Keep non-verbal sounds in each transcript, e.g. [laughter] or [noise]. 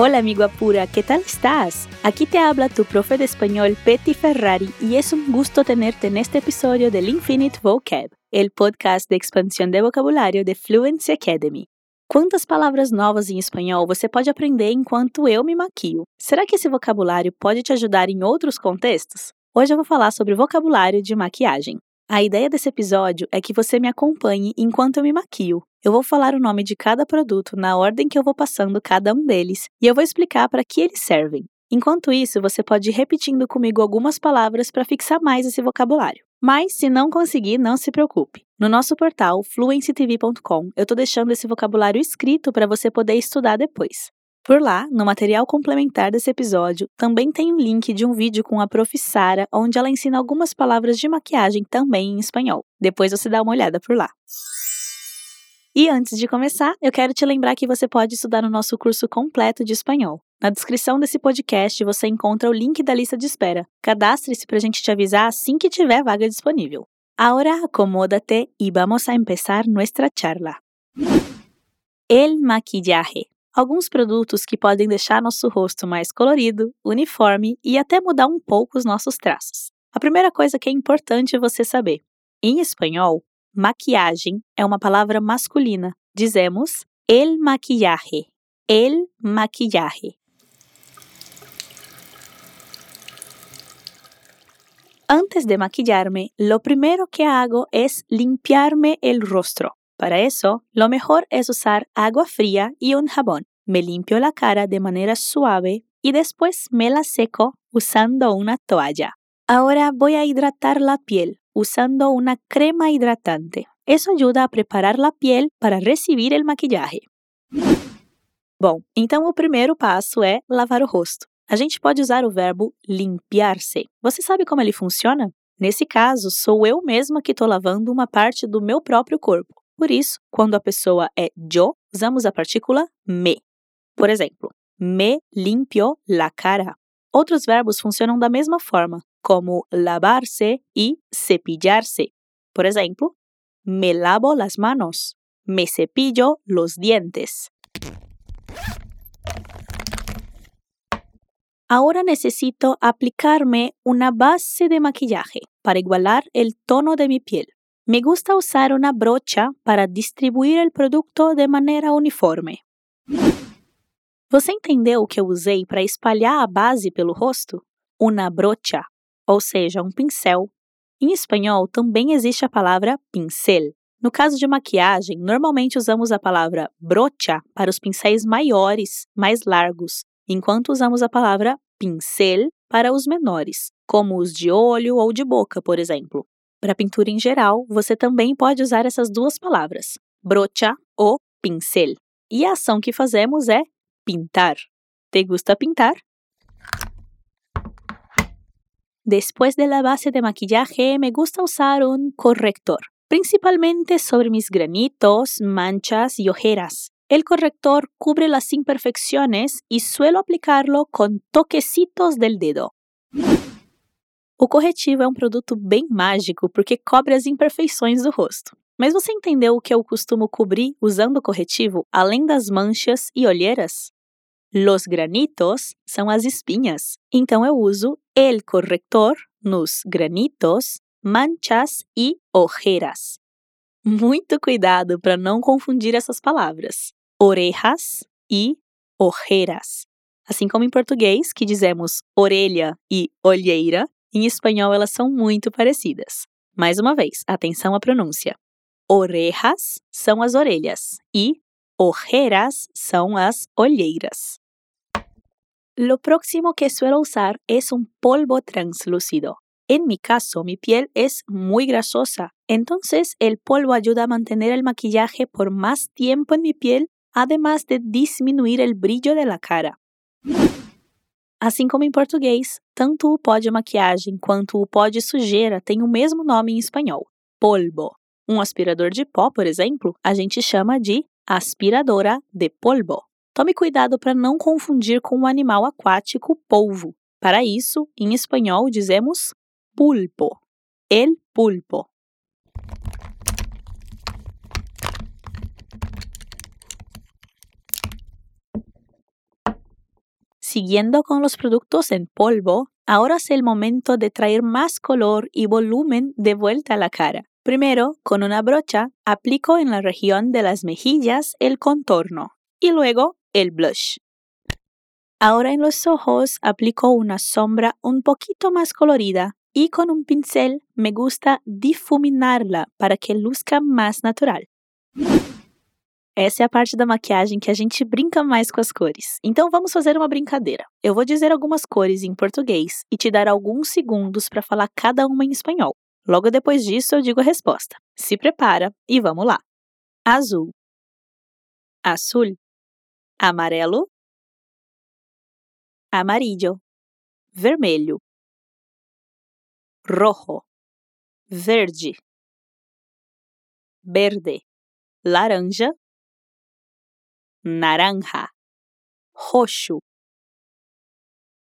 Hola amigo Apura, ¿qué tal estás? Aquí te habla tu profe de español Petty Ferrari y es un gusto tenerte en este episodio del Infinite Vocab, el podcast de expansão de vocabulário de Fluency Academy. Quantas palavras novas em espanhol você pode aprender enquanto eu me maquio? Será que esse vocabulário pode te ajudar em outros contextos? Hoje eu vou falar sobre vocabulário de maquiagem. A ideia desse episódio é que você me acompanhe enquanto eu me maquio, eu vou falar o nome de cada produto na ordem que eu vou passando cada um deles e eu vou explicar para que eles servem. Enquanto isso, você pode ir repetindo comigo algumas palavras para fixar mais esse vocabulário. Mas, se não conseguir, não se preocupe. No nosso portal fluencytv.com, eu estou deixando esse vocabulário escrito para você poder estudar depois. Por lá, no material complementar desse episódio, também tem um link de um vídeo com a prof. Sara, onde ela ensina algumas palavras de maquiagem também em espanhol. Depois você dá uma olhada por lá. E antes de começar, eu quero te lembrar que você pode estudar no nosso curso completo de espanhol. Na descrição desse podcast você encontra o link da lista de espera. Cadastre-se para a gente te avisar assim que tiver vaga disponível. Ahora acomódate y vamos a empezar nuestra charla. El maquillaje. Alguns produtos que podem deixar nosso rosto mais colorido, uniforme e até mudar um pouco os nossos traços. A primeira coisa que é importante você saber: em espanhol, Maquiagem é uma palavra masculina. Dizemos el maquillaje. El maquillaje. Antes de maquillarme, lo primero que hago es limpiarme el rostro. Para eso, lo mejor es usar agua fría y un jabón. Me limpio la cara de manera suave y después me la seco usando una toalla. Ahora voy a hidratar la piel usando una crema hidratante. Isso ajuda a preparar a piel para receber o maquillaje. Bom, então o primeiro passo é lavar o rosto. A gente pode usar o verbo limpiar-se. Você sabe como ele funciona? Nesse caso, sou eu mesma que estou lavando uma parte do meu próprio corpo. Por isso, quando a pessoa é yo, usamos a partícula me. Por exemplo, me limpio la cara. Outros verbos funcionam da mesma forma como lavarse y cepillarse. Por ejemplo, me lavo las manos, me cepillo los dientes. Ahora necesito aplicarme una base de maquillaje para igualar el tono de mi piel. Me gusta usar una brocha para distribuir el producto de manera uniforme. Você entendeu o que eu usei para espalhar a base pelo rosto? Una brocha ou seja, um pincel. Em espanhol também existe a palavra pincel. No caso de maquiagem, normalmente usamos a palavra brocha para os pincéis maiores, mais largos, enquanto usamos a palavra pincel para os menores, como os de olho ou de boca, por exemplo. Para pintura em geral, você também pode usar essas duas palavras, brocha ou pincel. E a ação que fazemos é pintar. Te gusta pintar? Después de la base de maquillaje me gusta usar un corrector, principalmente sobre mis granitos, manchas y ojeras. El corrector cubre las imperfecciones y suelo aplicarlo con toquecitos del dedo. O corretivo é um produto bem mágico porque cobre as imperfeições do rosto. Mas você entendeu o que eu costumo cobrir usando corretivo, além das manchas e olheiras? Los granitos são as espinhas, então eu uso el corrector nos granitos, manchas e ojeras. Muito cuidado para não confundir essas palavras, orejas e ojeras. Assim como em português, que dizemos orelha e olheira, em espanhol elas são muito parecidas. Mais uma vez, atenção à pronúncia. Orejas são as orelhas e ojeras são as olheiras. Lo próximo que suelo usar es un polvo translúcido. En mi caso, mi piel es muy grasosa, entonces el polvo ayuda a mantener el maquillaje por más tiempo en mi piel, además de disminuir el brillo de la cara. Assim como em português, tanto o pó de maquiagem quanto o pó de sujeira têm o mesmo nome em espanhol, polvo. Um aspirador de pó, por exemplo, a gente chama de aspiradora de polvo. Tome cuidado para não confundir com o animal aquático polvo. Para isso, em espanhol dizemos pulpo. El pulpo. Siguiendo con los productos en polvo, ahora es el momento de traer más color y volumen de vuelta a la cara. Primero, con una brocha, aplico en la región de las mejillas el contorno y luego el blush. Ahora en los ojos aplico una sombra un poquito más colorida y con un pincel me gusta difuminarla para que luzca mais natural. Essa é a parte da maquiagem que a gente brinca mais com as cores. Então vamos fazer uma brincadeira. Eu vou dizer algumas cores em português e te dar alguns segundos para falar cada uma em espanhol. Logo depois disso, eu digo a resposta. Se prepara e vamos lá. Azul, azul, amarelo, amarillo, vermelho, rojo, verde, verde, laranja, naranja, roxo,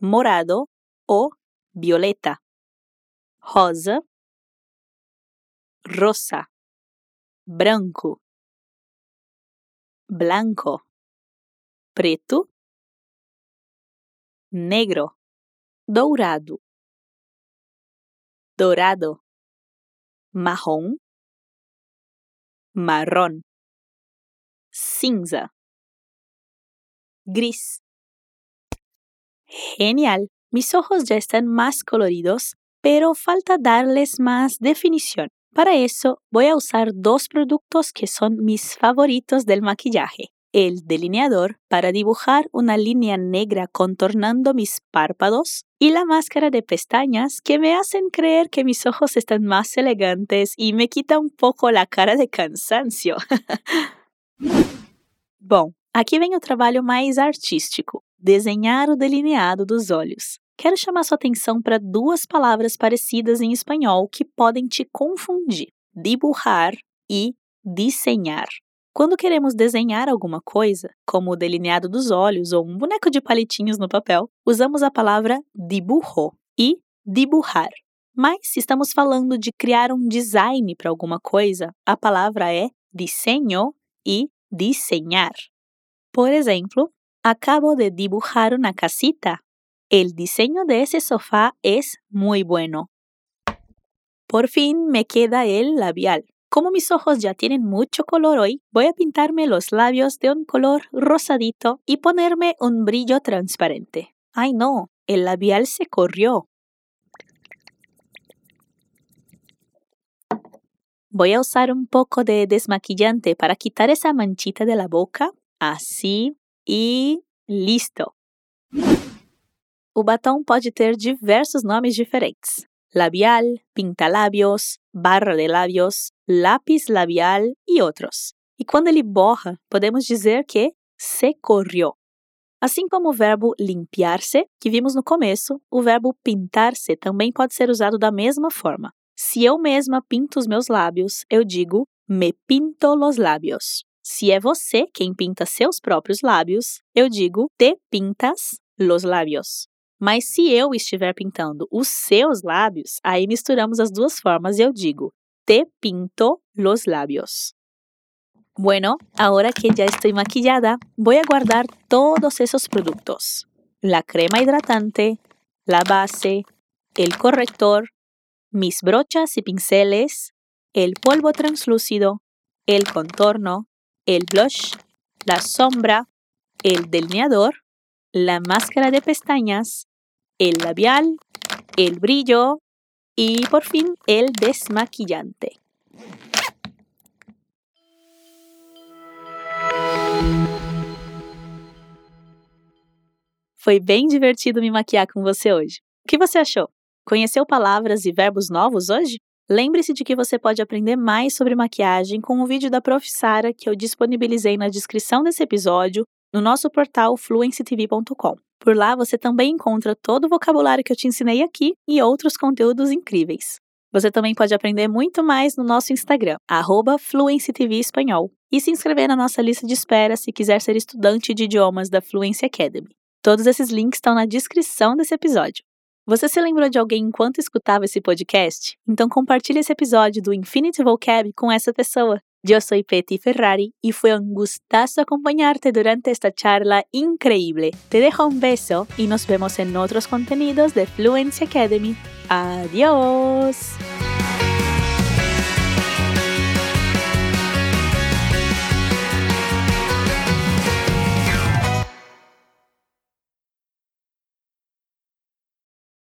morado ou violeta, rosa, rosa, branco, blanco, preto, negro, dourado, dorado, marrom, marrón, cinza, gris. Genial. Mis ojos ya están más coloridos, pero falta darles más definición. Para eso voy a usar dos productos que son mis favoritos del maquillaje. El delineador para dibujar una línea negra contornando mis párpados y la máscara de pestañas que me hacen creer que mis ojos están más elegantes y me quita un poco la cara de cansancio. [laughs] Bom, aqui vem o trabalho mais artístico: desenhar o delineado dos olhos. Quero chamar sua atenção para duas palavras parecidas em espanhol que podem te confundir: dibujar e desenhar. Quando queremos desenhar alguma coisa, como o delineado dos olhos ou um boneco de palitinhos no papel, usamos a palavra dibujo e dibujar. Mas se estamos falando de criar um design para alguma coisa, a palavra é diseño e desenhar. Por exemplo, acabo de dibujar una casita. El diseño de ese sofá es muy bueno. Por fin me queda el labial. Como mis ojos ya tienen mucho color hoy, voy a pintarme los labios de un color rosadito y ponerme un brillo transparente. ¡Ay no! El labial se corrió. Voy a usar un poco de desmaquillante para quitar esa manchita de la boca. Así y listo. O batom pode ter diversos nomes diferentes: labial, pinta-lábios, barra de lábios, lápis labial e outros. E quando ele borra, podemos dizer que se corrió. Assim como o verbo limpiar-se, que vimos no começo, o verbo pintar-se também pode ser usado da mesma forma. Se eu mesma pinto os meus lábios, eu digo me pinto los lábios. Se é você quem pinta seus próprios lábios, eu digo te pintas los lábios. Mas se eu estiver pintando os seus lábios, aí misturamos as duas formas e eu digo: Te pinto los labios. Bueno, ahora que ya estoy maquillada, voy a guardar todos esos productos. La crema hidratante, la base, el corrector, mis brochas y pinceles, el polvo translúcido, el contorno, el blush, la sombra, el delineador, la máscara de pestañas, el labial, el brillo y por fin el desmaquillante. Foi bem divertido me maquiar com você hoje. O que você achou? Conheceu palavras e verbos novos hoje? Lembre-se de que você pode aprender mais sobre maquiagem com o vídeo da Prof. Sara que eu disponibilizei na descrição desse episódio no nosso portal fluencytv.com. Por lá você também encontra todo o vocabulário que eu te ensinei aqui e outros conteúdos incríveis. Você também pode aprender muito mais no nosso Instagram, @fluencytv_espanhol, e se inscrever na nossa lista de espera se quiser ser estudante de idiomas da Fluency Academy. Todos esses links estão na descrição desse episódio. Você se lembrou de alguém enquanto escutava esse podcast? Então compartilhe esse episódio do Infinity Vocab com essa pessoa. Yo soy Petty Ferrari y fue un gustazo acompañarte durante esta charla increíble. Te dejo un beso y nos vemos en otros contenidos de Fluency Academy. Adiós.